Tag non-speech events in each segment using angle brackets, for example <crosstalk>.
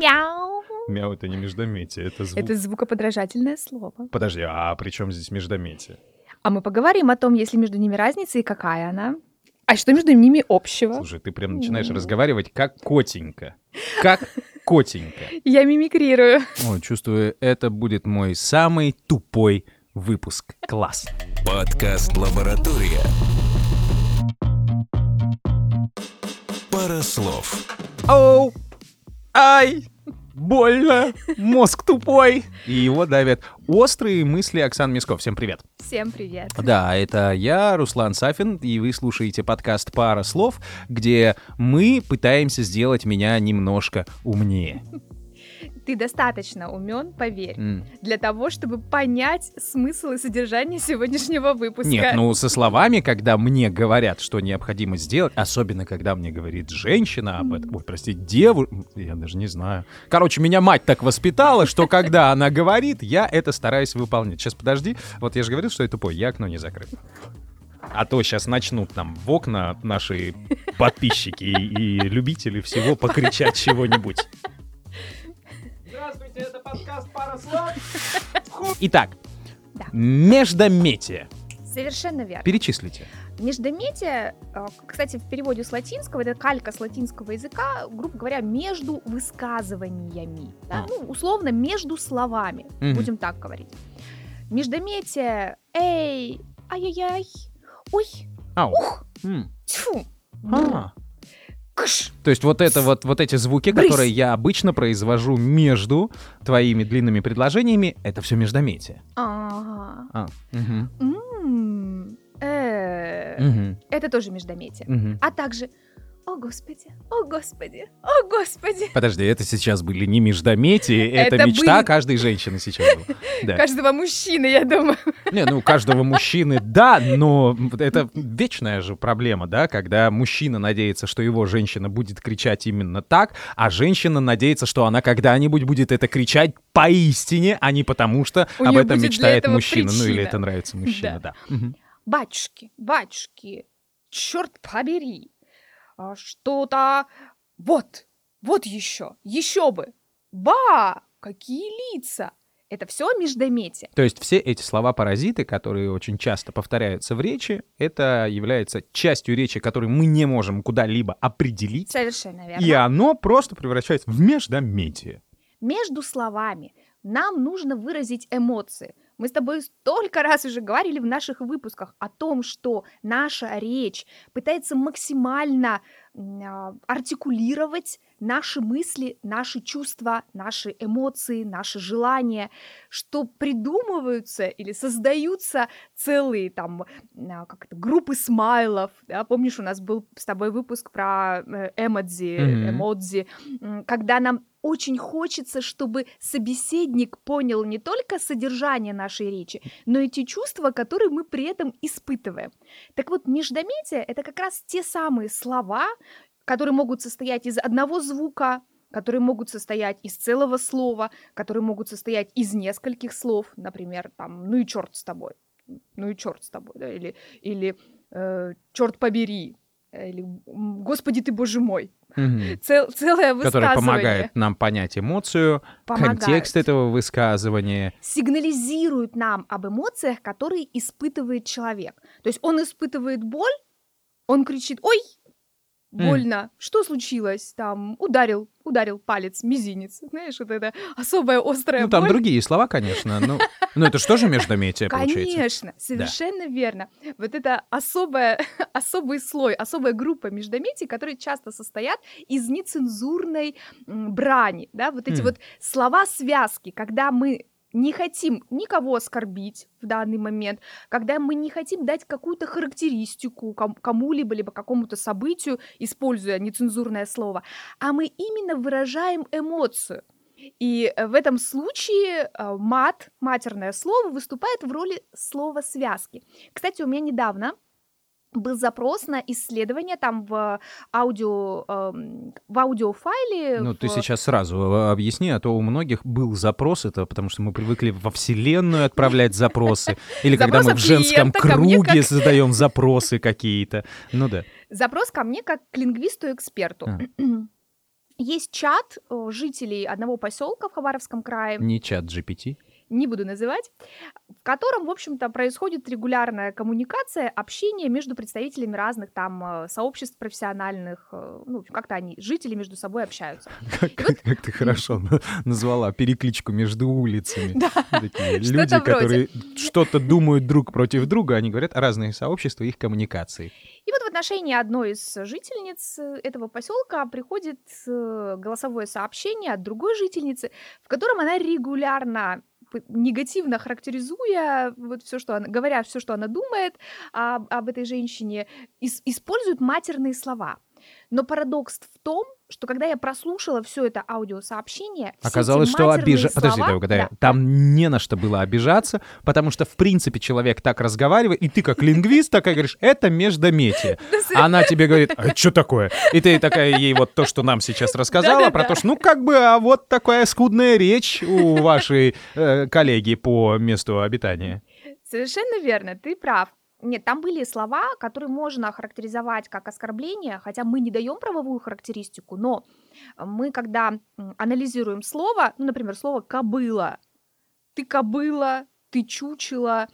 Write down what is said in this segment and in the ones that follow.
Мяу. Мяу — это не междометие, это звук. Это звукоподражательное слово. Подожди, а при чем здесь междометие? А мы поговорим о том, есть ли между ними разница и какая она. А что между ними общего? Слушай, ты прям начинаешь разговаривать как котенька. Как котенька. Я мимикрирую. Ой, чувствую, это будет мой самый тупой выпуск. Класс. Подкаст «Лаборатория». Пара слов. Оу! Ай! Больно! Мозг тупой! И его давят острые мысли Оксан Мисков. Всем привет. Всем привет. Да, это я, Руслан Сафин, и вы слушаете подкаст «Пара слов», где мы пытаемся сделать меня немножко умнее. Ты достаточно умен, поверь, М. для того, чтобы понять смысл и содержание сегодняшнего выпуска. Нет, ну со словами, когда мне говорят, что необходимо сделать, особенно когда мне говорит женщина об этом, ой, прости, девушка, я даже не знаю. Короче, меня мать так воспитала, что когда она говорит, я это стараюсь выполнять. Сейчас подожди, вот я же говорил, что я тупой, я окно не закрыл. А то сейчас начнут нам в окна наши подписчики и любители всего покричать чего-нибудь. Это подкаст «Пара слов». <laughs> Итак, Да. междометие. Совершенно верно. Перечислите. Междометие, э, кстати, в переводе с латинского, это калька с латинского языка, грубо говоря, между высказываниями. да, А. Ну, условно, между словами, Мгм. будем так говорить. Междометие, эй, ай-яй-яй, ой, Ау. М. тьфу, А. кш. То есть вот это вот, вот эти звуки, Брысь. которые я обычно произвожу между твоими длинными предложениями, это все междометие. Ага. А. Мгм. М, э, Мгм. Это тоже междометие. Мгм. А также, о господи, о господи, о господи. Подожди, это сейчас были не междометие, <laughs> это, Это мечта были- каждой женщины сейчас была. <laughs> Да. Каждого мужчины, я думаю. <laughs> Не, ну каждого мужчины, да, но это вечная же проблема, да, когда мужчина надеется, что его женщина будет кричать именно так, а женщина надеется, что она когда-нибудь будет это кричать поистине, а не потому, что У об этом мечтает мужчина. Ну или это нравится мужчине, да. Батюшки, батюшки, черт побери, что-то... Вот, вот еще, еще бы. Ба, какие лица. Это все междометие. То есть все эти слова-паразиты, которые очень часто повторяются в речи, это является частью речи, которую мы не можем куда-либо определить, Совершенно верно. и оно просто превращается в междометие. Между словами нам нужно выразить эмоции. Мы с тобой столько раз уже говорили в наших выпусках о том, что наша речь пытается максимально а, артикулировать наши мысли, наши чувства, наши эмоции, наши желания, что придумываются или создаются целые там а, как это, группы смайлов. да, Помнишь, у нас был с тобой выпуск про э, эмодзи, эмодзи, когда нам очень хочется, чтобы собеседник понял не только содержание нашей речи, но и те чувства, которые мы при этом испытываем. Так вот, междометие — это как раз те самые слова, которые могут состоять из одного звука, которые могут состоять из целого слова, которые могут состоять из нескольких слов, например, там, ну и черт с тобой, ну и черт с тобой, да, или, или черт побери, э, или «М, Господи ты, Боже мой. Цел- целое высказывание. помогает нам понять эмоцию, Помогает. контекст этого высказывания. сигнализирует нам об эмоциях, которые испытывает человек. То есть он испытывает боль, он кричит, ой, больно, что случилось? Там ударил, ударил палец, мизинец. Знаешь, вот это особая острая Ну, там боль. другие слова, конечно, но, но это что же междометие получается? Конечно, совершенно верно. Вот это особая, <laughs> особый слой, особая группа междометий, которые часто состоят из нецензурной брани, да, вот эти М. вот слова-связки, когда мы не хотим никого оскорбить в данный момент, когда мы не хотим дать какую-то характеристику ком- кому-либо, либо какому-то событию, используя нецензурное слово, а мы именно выражаем эмоцию. И э, в этом случае э, мат, матерное слово, выступает в роли слова связки. Кстати, у меня недавно был запрос на исследование там в аудио эм, в аудиофайле. Ну, ты в- сейчас сразу э, объясни, а то у многих был запрос это, потому что мы привыкли во Вселенную отправлять запросы, <laughs> или когда мы в женском круге задаем запросы какие-то. Ну да. Запрос ко мне как к лингвисту-эксперту. А. <clears throat> есть чат э, жителей одного поселка в Хабаровском крае, Не чат GPT. Не буду называть, в котором, в общем-то, происходит регулярная коммуникация, общение между представителями разных там э, сообществ профессиональных, э, ну, как-то они, жители между собой общаются. <laughs> Как, как ты хорошо на- назвала перекличку между улицами. <laughs> Да, Такие Что-то люди, которые что-то думают друг против друга, они говорят о разных сообществах, их коммуникации. И вот в отношении одной из жительниц э, этого поселка приходит голосовое сообщение от другой жительницы, в котором она регулярно негативно характеризуя вот все, что она, говоря все, что она думает об, об этой женщине, ис- использует матерные слова. Но парадокс в том, что когда я прослушала все это аудиосообщение, Оказалось, что обижа... Подожди, дай угадаю. Да, Там не на что было обижаться, потому что, в принципе, человек так разговаривает, и ты, как лингвист, такая говоришь, это междометие. <laughs> Она тебе говорит, а что <laughs> такое? И ты такая ей вот то, что нам сейчас рассказала, про то, что, ну, как бы, а вот такая скудная речь у вашей э, коллеги по месту обитания. Совершенно верно, ты прав. Нет, там были слова, которые можно охарактеризовать как оскорбление, хотя мы не даем правовую характеристику, но мы, когда анализируем слово, ну, например, слово кобыла, ты кобыла, ты чучела,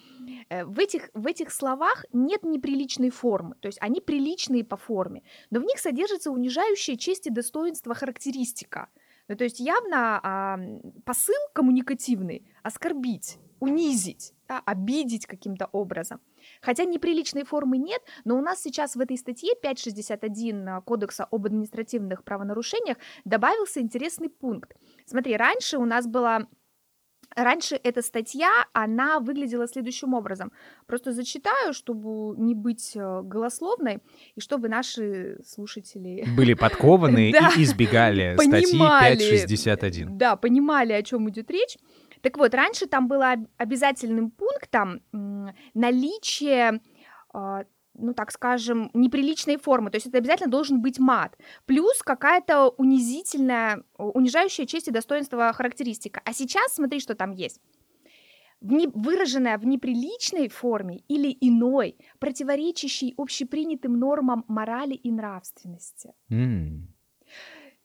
э, в этих, в этих словах нет неприличной формы, то есть они приличные по форме, но в них содержится унижающая честь и достоинство характеристика. Ну, то есть явно а, посыл коммуникативный — оскорбить, унизить, да, обидеть каким-то образом. Хотя неприличной формы нет, но у нас сейчас в этой статье 5.61 Кодекса об административных правонарушениях добавился интересный пункт. Смотри, раньше у нас была Раньше эта статья, она выглядела следующим образом. Просто зачитаю, чтобы не быть э, голословной, и чтобы наши слушатели Были подкованы <laughs> и избегали статьи Понимали. 5.61. Да, понимали, о чем идет речь. Так вот, раньше там было об- обязательным пунктом наличие, а, ну так скажем, неприличной формы. То есть это обязательно должен быть мат. Плюс какая-то унизительная, унижающая честь и достоинство характеристика. А сейчас смотри, что там есть. В не- выраженная в неприличной форме или иной, противоречащей общепринятым нормам морали и нравственности. М.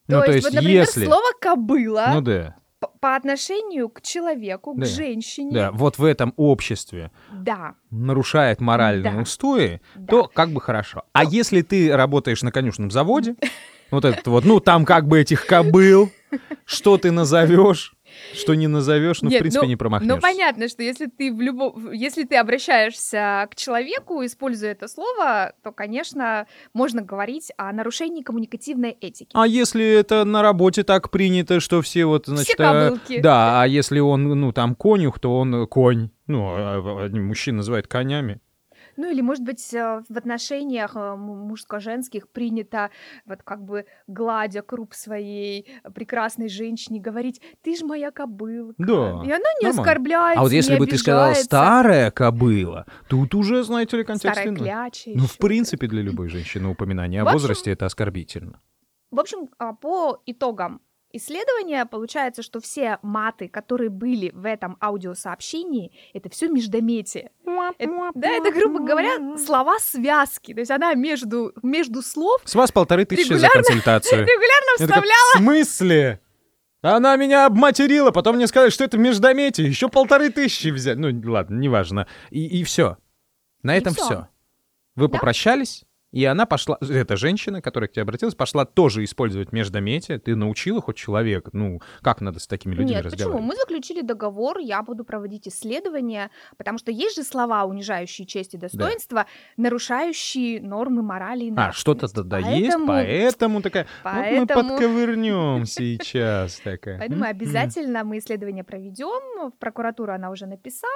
То, Ну, то есть, есть, вот, например, если... слово кобыла Ну да, по отношению к человеку, Да. к женщине, да, вот в этом обществе да, нарушает моральные Да. устои, да. то как бы хорошо. А если ты работаешь на конюшном заводе, <laughs> вот этот вот, ну там как бы этих кобыл, что ты назовешь, что не назовешь, ну в Нет, принципе ну- не промахнешься. Ну, понятно, что если ты в любом, если ты обращаешься к человеку, используя это слово, то, конечно, можно говорить о нарушении коммуникативной этики. А если это на работе так принято, что все вот, значит... э, кобылки. Да, а если он, ну, там конюх, то он конь. Ну, а одни мужчин называют конями. Ну, или, может быть, э, в отношениях э, мужско-женских принято, вот как бы гладя круп своей прекрасной женщине, говорить, ты ж моя кобылка. Да, И она не нормально. оскорбляется, А вот если не бы ты сказала обижается. «старая кобыла», тут уже, знаете ли, контекст Старая иной. кляча Ну, в принципе, для любой женщины упоминание В о общем- возрасте — это оскорбительно. В общем, а, по итогам исследования получается, что все маты, которые были в этом аудиосообщении, это все междометие. Это- да, это, грубо говоря, слова связки. То есть она между, между слов С вас полторы тысячи за консультацию. <laughs> регулярно вставляла. в смысле? Она меня обматерила, потом мне сказали, что это междометие, еще полторы тысячи взять. Ну, ладно, неважно. И, и все. На И этом все. Вы Да. попрощались, и она пошла, эта женщина, которая к тебе обратилась, пошла тоже использовать междометие. Ты научила хоть человека? Ну, как надо с такими людьми Нет, почему? разговаривать? Мы заключили договор, я буду проводить исследования, потому что есть же слова, унижающие честь и достоинство, нарушающие нормы морали и А, что-то тогда есть, Поэтому- поэтому такая, вот мы поэтому- подковырнем <laughs> сейчас такая. Поэтому М, обязательно мы исследование проведем. В прокуратуру она уже написала.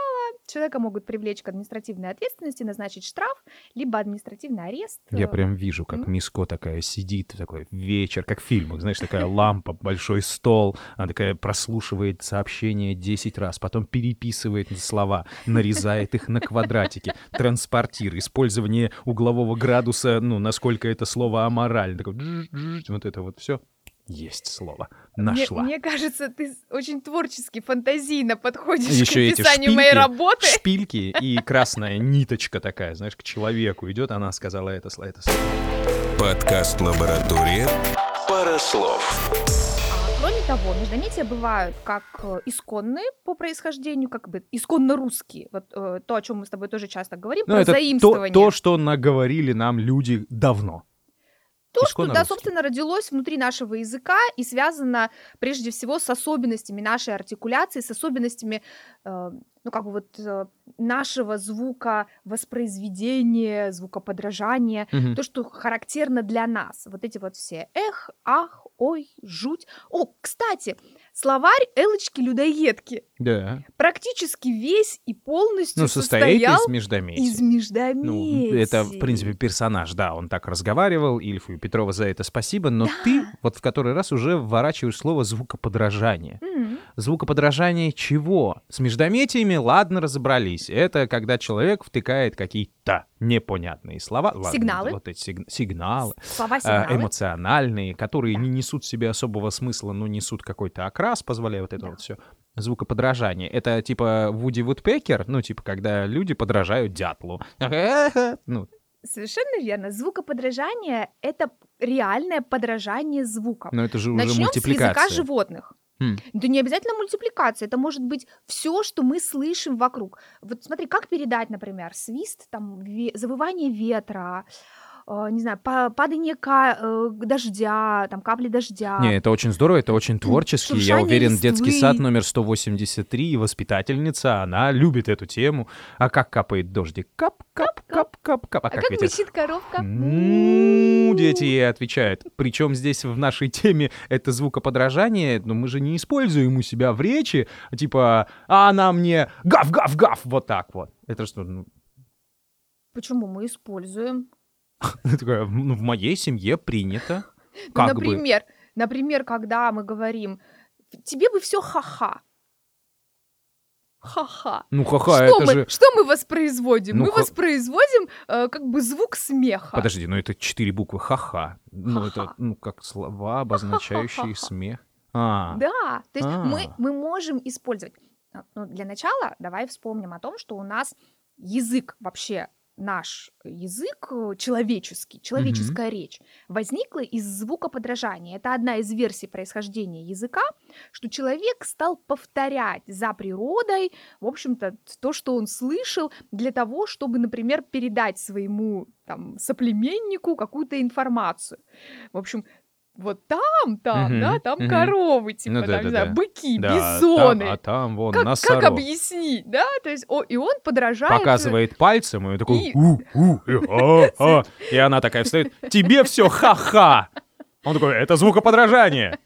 Человека могут привлечь к административной ответственности, назначить штраф, либо административный арест. Я прям вижу, как. Миско такая сидит, такой вечер, как в фильмах, знаешь, такая лампа, большой стол, она такая прослушивает сообщения 10 раз, потом переписывает слова, нарезает их на квадратики, транспортир, использование углового градуса, ну, насколько это слово аморально, такой, вот это вот все. Есть слово. Мне, Нашла. мне кажется, ты очень творчески, фантазийно подходишь Еще к эти описанию моей шпильки, работы. Шпильки и красная ниточка такая, знаешь, к человеку идет, она сказала это слово, это слово. Подкаст «Лаборатория. Пара слов. А, Кроме того, междометия бывают как э, исконные по происхождению, как бы исконно русские. Вот э, то, о чем мы с тобой тоже часто говорим, Ну, про это то, заимствование. то, что наговорили нам люди давно. То, что, да, собственно, родилось внутри нашего языка и связано прежде всего с особенностями нашей артикуляции, с особенностями, э, ну, как бы вот э, нашего звука воспроизведения, звукоподражания, Мгм. то, что характерно для нас. Вот эти вот все эх, ах, ой, жуть. О, кстати, словарь Элочки-людоедки Да. практически весь и полностью Ну, состоит состоял из междометий. из междометий. Ну, это, в принципе, персонаж, да, он так разговаривал, Ильфу и Петрова за это спасибо, но Да. ты вот в который раз уже вворачиваешь слово звукоподражание. М, Звукоподражание чего? С междометиями, ладно, разобрались. Это когда человек втыкает какие-то непонятные слова. Сигналы. Вот эти сиг- сигналы. Слова а, сигналы. эмоциональные, которые Да. не несут в себе особого смысла, но несут какой-то окрас, позволяя вот это Да. вот все. Звукоподражание. Это типа Вуди Вудпекер, ну, типа, когда люди подражают дятлу. <laughs> Ну, Совершенно верно. Звукоподражание — это реальное подражание звукам. но это же уже Начнем с языка мультипликация. животных. М. Это не обязательно мультипликация, это может быть все, что мы слышим вокруг. Вот смотри, как передать, например, свист, там, ве- завывание ветра, э, не знаю, па- падание ка- э, дождя, там, капли дождя. Не, это очень здорово, это очень творчески. Я уверен, детский листвы. сад номер 183 и воспитательница, она любит эту тему. А как капает дождик? Кап, кап, кап, кап, кап. А а как как ветер? мычит коровка? Ну, дети ей отвечают. Причем здесь в нашей теме это звукоподражание, но мы же не используем у себя в речи, типа, а она мне гав-гав-гав, вот так вот. Это что, ну, Почему мы используем? <laughs> такое, ну, в моей семье принято. Ну, Как бы. например, например, когда мы говорим, тебе бы все ха-ха. Ха-ха. Ну, ха-ха, что, это мы, же... что мы воспроизводим? Ну, мы ха- воспроизводим э, как бы звук смеха. Подожди, ну это четыре буквы ха-ха. Ну, это, ну, как слова, обозначающие смех. А, Да, то есть мы, А. мы можем использовать. Ну, для начала давай вспомним о том, что у нас язык вообще наш язык э, человеческий, человеческая речь возникла из звукоподражания. Это одна из версий происхождения языка, что человек стал повторять за природой, в общем-то, то, что он слышал, для того, чтобы, например, передать своему там, соплеменнику какую-то информацию. В общем, вот там, там, Мгм, да, там мгм. коровы, типа, Ну там, да, не да, знаю, да. быки, да, бизоны. там- а там вон как, как носорог. объяснить, да? То есть, о, и он подражает... Показывает пальцем, и он такой, И- у, у, э, а, а». и она такая встает, тебе все ха-ха. Он такой, это звукоподражание.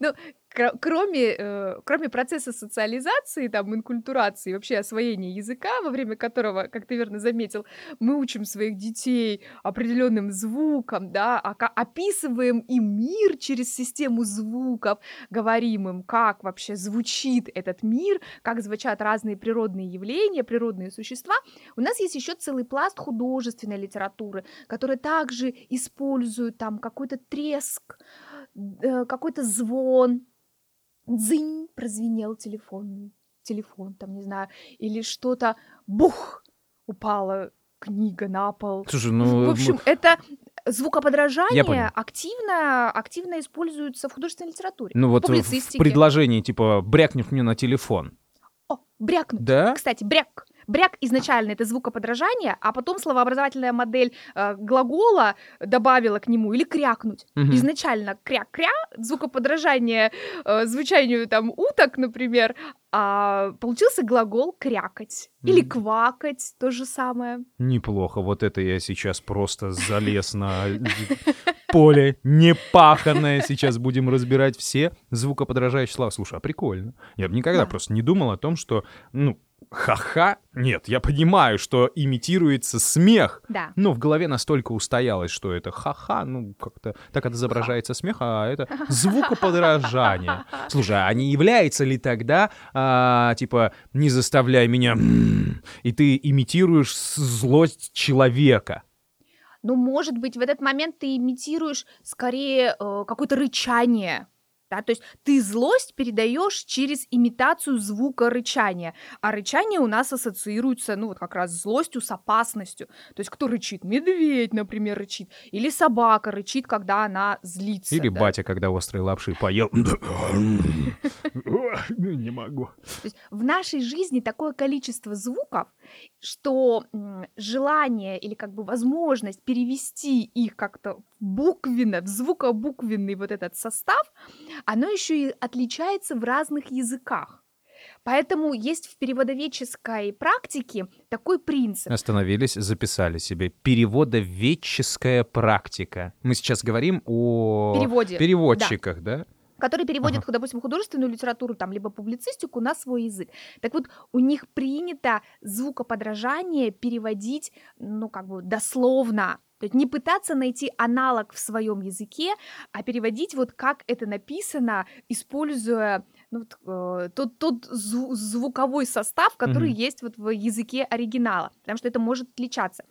кро- <laughs> кроме, э, кроме процесса социализации, там, инкультурации, вообще освоения языка, во время которого, как ты верно заметил, мы учим своих детей определенным звукам, да, ока- описываем им мир через систему звуков, говорим им, как вообще звучит этот мир, как звучат разные природные явления, природные существа. У нас есть еще целый пласт художественной литературы, которая также использует там какой-то треск, э, какой-то звон, дзынь, прозвенел телефон, телефон, там, не знаю, или что-то, бух, упала книга на пол. Слушай, ну... в общем, это Я звукоподражание активно, активно используется в художественной литературе. Ну вот в- в предложении, типа, брякнет мне на телефон. О, брякнуть. Да? Кстати, бряк. Бряк изначально это звукоподражание, а потом словообразовательная модель э, глагола добавила к нему или крякнуть. Мгм. Изначально кря-кря, звукоподражание э, звучанию там уток, например, а получился глагол крякать или квакать, то же самое. Неплохо. Вот это я сейчас просто залез на поле непаханное. Сейчас будем разбирать все звукоподражающие слова. Слушай, а прикольно. Я бы никогда Да. просто не думал о том, что, ну, ха-ха. Нет, я понимаю, что имитируется смех. Да. Но в голове настолько устоялось, что это ха-ха, ну, как-то так это изображается смех, а это звукоподражание. Слушай, а не является ли тогда, а, типа, не заставляй меня, м, и ты имитируешь злость человека? Ну, может быть, в этот момент ты имитируешь скорее э, какое-то рычание. Да, то есть ты злость передаешь через имитацию звука рычания, а рычание у нас ассоциируется, ну вот как раз с злостью, с опасностью. То есть кто рычит? Медведь, например, рычит, или собака рычит, когда она злится. Или да. батя, когда острые лапши поел. <laughs> Не могу. То есть в нашей жизни такое количество звуков, что желание или как бы возможность перевести их как-то буквенно, в звукобуквенный вот этот состав, оно еще и отличается в разных языках. Поэтому есть в переводоведческой практике такой принцип. Остановились, записали себе. Переводоведческая практика. Мы сейчас говорим о Переводе, переводчиках, да? которые переводят, Ага. допустим, художественную литературу, там, либо публицистику на свой язык. Так вот, у них принято звукоподражание переводить, ну, как бы дословно. То есть не пытаться найти аналог в своем языке, а переводить вот как это написано, используя ну, вот, э, тот, тот зву- звуковой состав, который Мгм. есть вот в языке оригинала, потому что это может отличаться.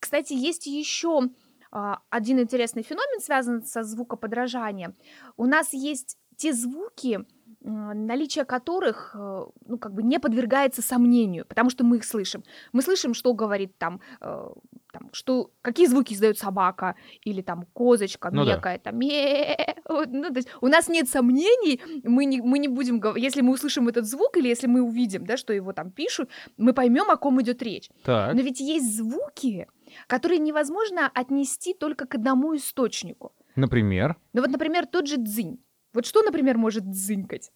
Кстати, есть еще а, один интересный феномен, связанный со звукоподражанием. У нас есть те звуки, наличие которых, э, ну, как бы не подвергается сомнению, потому что мы их слышим. Мы слышим, что говорит там, э, там что, какие звуки издает собака, или там козочка Ну да. мекает, там, «ме». <laughs> Вот, ну, то есть у нас нет сомнений, мы не, мы не будем, если мы услышим этот звук, или если мы увидим, да, что его там пишут, мы поймем, о ком идет речь. Так. Но ведь есть звуки, которые невозможно отнести только к одному источнику. Например, Ну вот, например, тот же дзынь. Вот что, например, может дзынькать?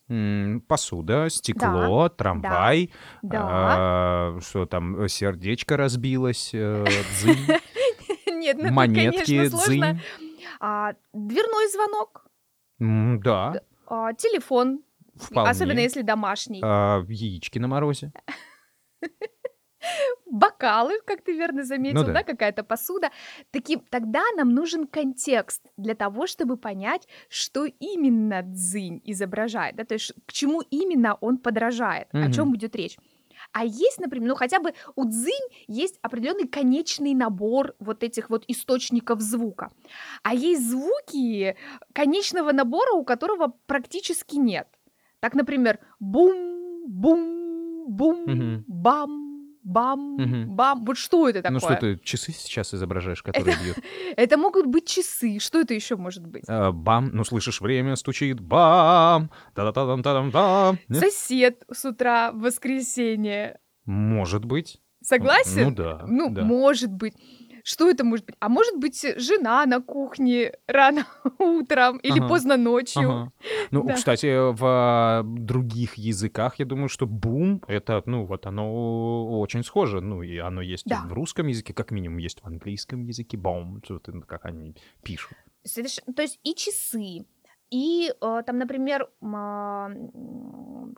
посуда, стекло, трамвай, Да. а, что там, сердечко разбилось, э, дзынь, <laughs> Нет, ну монетки, конечно, сложно. А, дверной звонок, Да, а, телефон, вполне. особенно если домашний, А, яички на морозе. <laughs> бокалы, как ты верно заметил, Ну да. да. какая-то посуда. Таки, тогда нам нужен контекст для того, чтобы понять, что именно дзынь изображает, да, то есть к чему именно он подражает, о Мгм. чем будет речь. А есть, например, ну хотя бы у дзынь есть определенный конечный набор вот этих вот источников звука. А есть звуки конечного набора, у которого практически нет. Так, например, бум, бум, бум, Мгм. бам, бам, бам. Вот что это такое? Ну что ты, часы сейчас изображаешь, которые бьют? <laughs> Это могут быть часы. Что это еще может быть? А, Бам, ну слышишь, время стучит, бам, та-да-та-дам-та-дам-там. Нет? Сосед с утра в воскресенье. Может быть. Согласен? Ну да, Ну, да. может быть. Что это может быть? А может быть, жена на кухне рано <laughs> утром или Ага, поздно ночью. Ага. Ну, Да. кстати, в других языках, я думаю, что бум, это, ну, вот оно очень схоже. Ну, и оно есть Да. в русском языке, как минимум, есть в английском языке, это как они пишут. Соверш- То есть и часы, и э, там, например,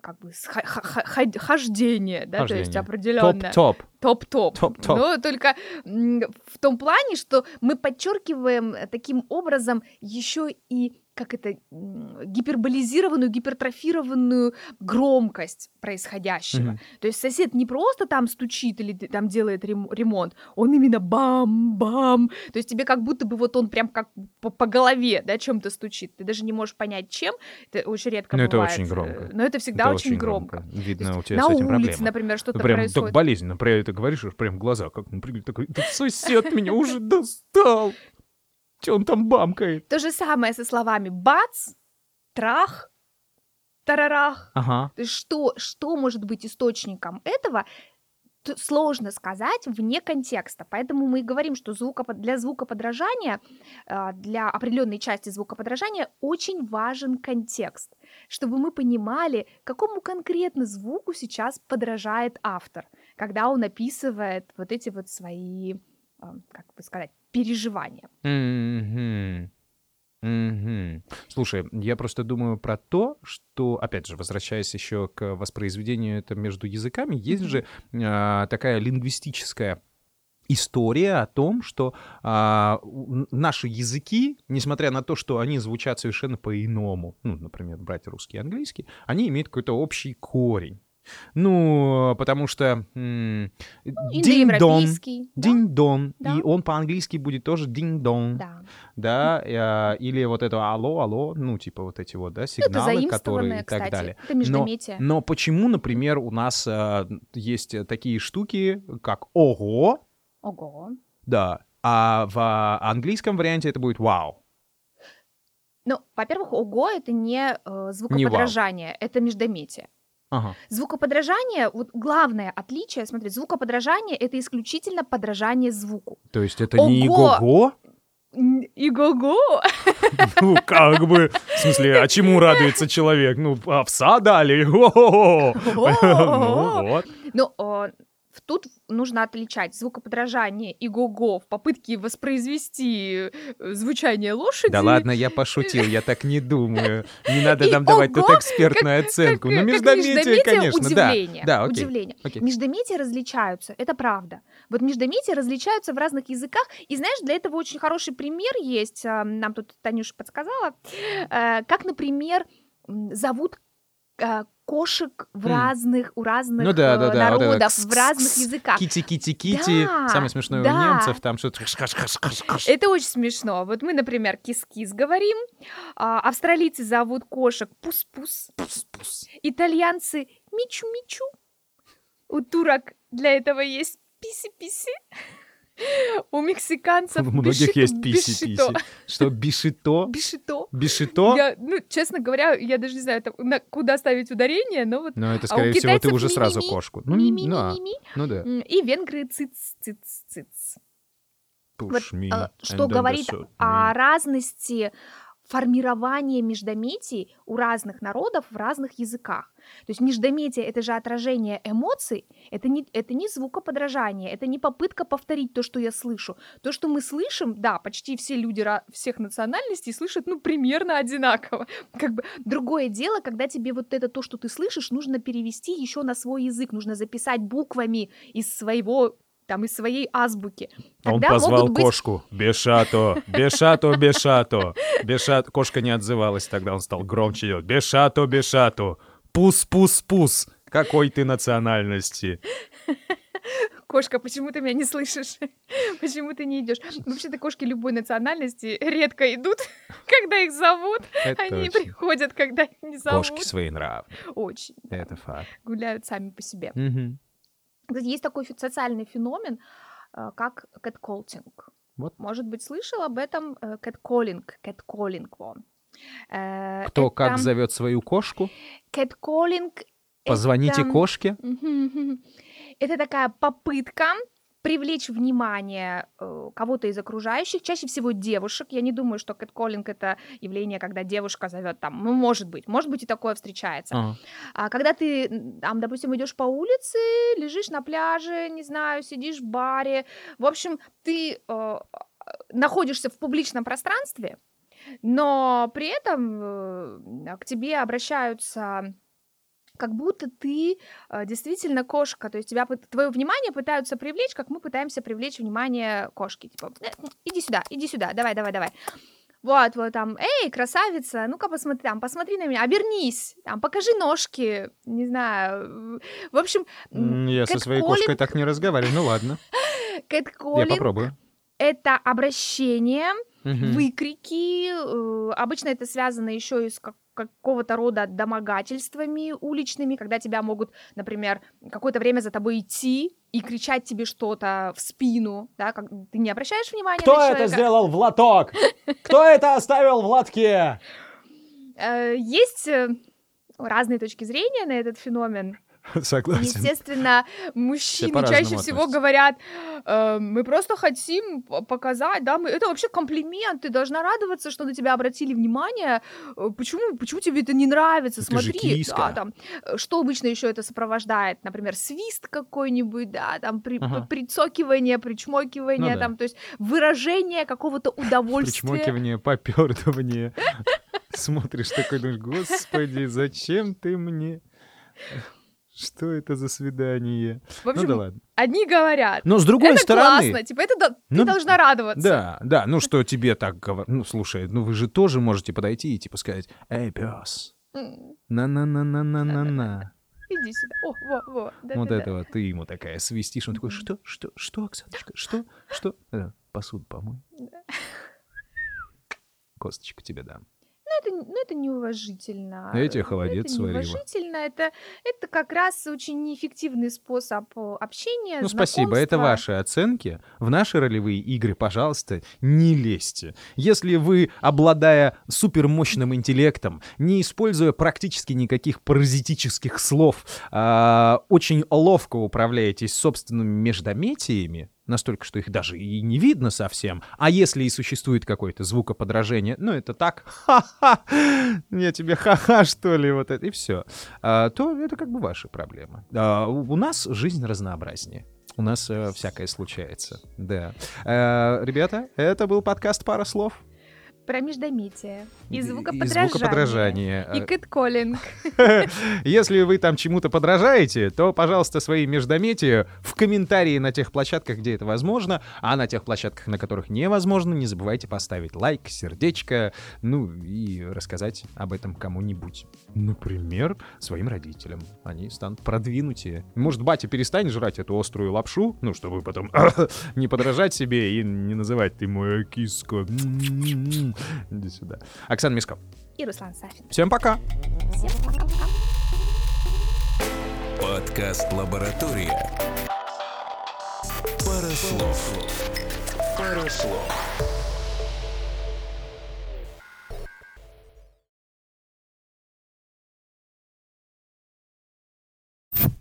как бы хождение, да, то есть Хождение. определенное. Топ-топ. Топ-топ. Топ-топ. Но только в том плане, что мы подчеркиваем э, таким образом еще и как это гиперболизированную, гипертрофированную громкость происходящего. Мгм. То есть сосед не просто там стучит или там делает рем- ремонт, он именно бам-бам. То есть тебе как будто бы вот он прям как по, по голове, да, чем-то стучит. Ты даже не можешь понять, чем. Это очень редко Ну, это бывает. очень э, громко. Но это всегда Это очень громко. То Видно, есть у тебя на с этим улице, проблема. например, что-то Прям происходит. так болезненно, про это говоришь, прям глаза как напрягли, такой, «Этот сосед меня уже достал. Че он там бамкает? То же самое со словами бац, трах, тарарах. Ага. Что, что может быть источником этого, сложно сказать вне контекста. Поэтому мы и говорим, что звукопод- для звукоподражания, а, для определенной части звукоподражания очень важен контекст, чтобы мы понимали, какому конкретно звуку сейчас подражает автор, когда он описывает вот эти вот свои, как бы сказать, переживания. Мгм. Мгм. Слушай, я просто думаю про то, что, опять же, возвращаясь еще к воспроизведению это между языками, есть же а, такая лингвистическая история о том, что у- наши языки, несмотря на то, что они звучат совершенно по-иному, ну, например, брать русский и английский, они имеют какой-то общий корень. Ну, потому что м, динь-дон, Индоевропейский. да, динь-дон, да. и он по-английски будет тоже динь-дон, Да. да, э, или вот это алло, алло, ну, типа вот эти вот, да, Ну, это сигналы, которые заимствованное, и так кстати. далее. Это междометие. Но почему, например, у нас э, есть такие штуки, как ого, Ого. да, а в английском варианте это будет вау. Ну, во-первых, ого это не э, звукоподражание, это междометие. Ага. Звукоподражание, вот главное отличие, смотри, звукоподражание это исключительно подражание звуку. То есть это не Ого! ого Н- Иго-го! <laughs> Ну, как бы, в смысле, а чему радуется человек? Ну, овса дали, <laughs> О-о-о. <laughs> Ну, вот. Ну, в- тут нужно отличать звукоподражание и го-го в попытке воспроизвести э, звучание лошади. Да ладно, я пошутил, я так не думаю. Не надо нам давать тут экспертную оценку. Ну, междометие, конечно, да. удивление. Да, удивление. Междометия различаются, это правда. Вот междометия различаются в разных языках. И знаешь, для этого очень хороший пример есть. а, Нам тут Танюша подсказала. э, Как, например, зовут а, кошек в разных, у разных Ну да, да, э, да. вот это народов, кс- в разных языках. Кити-кити-кити. Да, Самое смешное у да. немцев, там что-то... Это очень смешно. Вот мы, например, кис-кис говорим, а, австралийцы зовут кошек пус-пус, итальянцы мичу-мичу, у турок для этого есть писи-писи, у мексиканцев <laughs> У многих биши- есть писи-писи. бишито. Что, бишито? Бишито. Бишито? Я, ну, честно говоря, я даже не знаю, там, на- куда ставить ударение, но вот Ну, это, А скорее всего, ты уже сразу ми-ми-ми. кошку. Ну, ну, а, ми-ми-ми-ми. ну да. И венгры циц-циц-циц. Вот, э, что говорит о разности формирования междометий у разных народов в разных языках. То есть междометие — это же отражение эмоций, это не, это не звукоподражание, это не попытка повторить то, что я слышу. То, что мы слышим, да, почти все люди всех национальностей слышат, ну, примерно одинаково. <laughs> Как бы другое дело, когда тебе вот это то, что ты слышишь, нужно перевести еще на свой язык, нужно записать буквами из своего там из своей азбуки. Он Тогда позвал могут быть кошку. Бешато, бешато, бешато. Бешат... Кошка не отзывалась, тогда он стал громче делать. Бешато, бешато. Пус, пус, пус. Какой ты национальности? <laughs> Кошка, почему ты меня не слышишь? <laughs> Почему ты не идешь? Вообще-то кошки любой национальности редко идут, <laughs> когда их зовут. Это Они точно. приходят, когда их не зовут. Кошки своенравны. Очень. да. Это факт. Гуляют сами по себе. Мгм. Есть такой социальный феномен, э, как кэтколтинг. Вот. Может быть, слышал об этом э, кэтколлинг, кэтколлинг, вон. Э, Кто как это- зовет свою кошку? Кэтколлинг Позвоните это- кошке. Это такая попытка привлечь внимание э, кого-то из окружающих, чаще всего девушек. Я не думаю, что кэтколлинг это явление, когда девушка зовет там, ну, может быть, может быть и такое встречается. А, А когда ты, там, допустим, идешь по улице, лежишь на пляже, не знаю, сидишь в баре, в общем, ты э, находишься в публичном пространстве, но при этом э, к тебе обращаются как будто ты э, действительно кошка, то есть тебя твое внимание пытаются привлечь, как мы пытаемся привлечь внимание кошки, типа «Э, иди сюда, иди сюда, давай, давай, давай. Вот, вот там, эй, красавица, ну-ка посмотри, там, посмотри на меня, обернись, там, покажи ножки, не знаю. В общем, Я со своей кошкой так не разговариваю. Ну ладно, <laughs> я попробую. — это обращение, выкрики. э, Обычно это связано еще и с как- какого-то рода домогательствами уличными, когда тебя могут, например, какое-то время за тобой идти и кричать тебе что-то в спину, да, как ты не обращаешь внимания Кто на это человека. сделал в лоток? <laughs> Кто это оставил в лотке? Э, Есть э, разные точки зрения на этот феномен. <laughs> Согласен. Естественно, мужчины чаще всего относятся. говорят, «Э, мы просто хотим показать, да, мы... это вообще комплимент, ты должна радоваться, что на тебя обратили внимание, Э, почему, почему тебе это не нравится, Ну, ты смотри, да, там, Э, что обычно еще это сопровождает, например, свист какой-нибудь, да, там, при, Ага. прицокивание, причмокивание, Ну да. там, то есть выражение какого-то удовольствия. Причмокивание, попёрдывание. <laughs> Смотришь такой, думаешь, господи, зачем ты мне? Что это за свидание? В общем, ну да ладно. одни говорят, Но с другой это стороны... классно, типа, это до- Ну, ты должна радоваться. Да, да, ну что тебе так говорят? Ну слушай, ну вы же тоже можете подойти и типа сказать, эй, пес, на-на-на-на-на-на-на. <laughs> Иди сюда. О, во, во. Да, Вот да, да. этого ты ему такая свистишь, он такой, что, что, что, Оксаночка, что, что? <laughs> Э, Посуду помой. Косточку тебе дам. Ну, это, ну, это неуважительно. Тебе Ну, холодец это неуважительно. Это, это как раз очень неэффективный способ э, общения, Ну, спасибо, это знакомства. ваши оценки. В наши ролевые игры, пожалуйста, не лезьте. Если вы, обладая супермощным интеллектом, не используя практически никаких паразитических слов, а, очень ловко управляетесь собственными междометиями, настолько, что их даже и не видно совсем, а если и существует какое-то звукоподражение, ну, это так, ха-ха, я тебе ха-ха, что ли, вот это, и все, то это как бы ваши проблемы. А, у нас жизнь разнообразнее. У нас э, всякое случается, да. Э, ребята, это был подкаст «Пара слов». Про междометие. И И звукоподражание. звукоподражание. И Э, кэтколлинг. <laughs> Если вы там чему-то подражаете, то, пожалуйста, свои междометия в комментарии на тех площадках, где это возможно, а на тех площадках, на которых невозможно, не забывайте поставить лайк, сердечко, ну и рассказать об этом кому-нибудь. Например, своим родителям. Они станут продвинутее. Может, батя перестанет жрать эту острую лапшу, ну, чтобы потом <coughs> не подражать себе и не называть «ты моя киска». <laughs> Иди сюда. Оксана Мисков. И Руслан Сафин. Всем пока! Всем пока-пока. Подкаст «Лаборатория». Пара слов. Пара слов.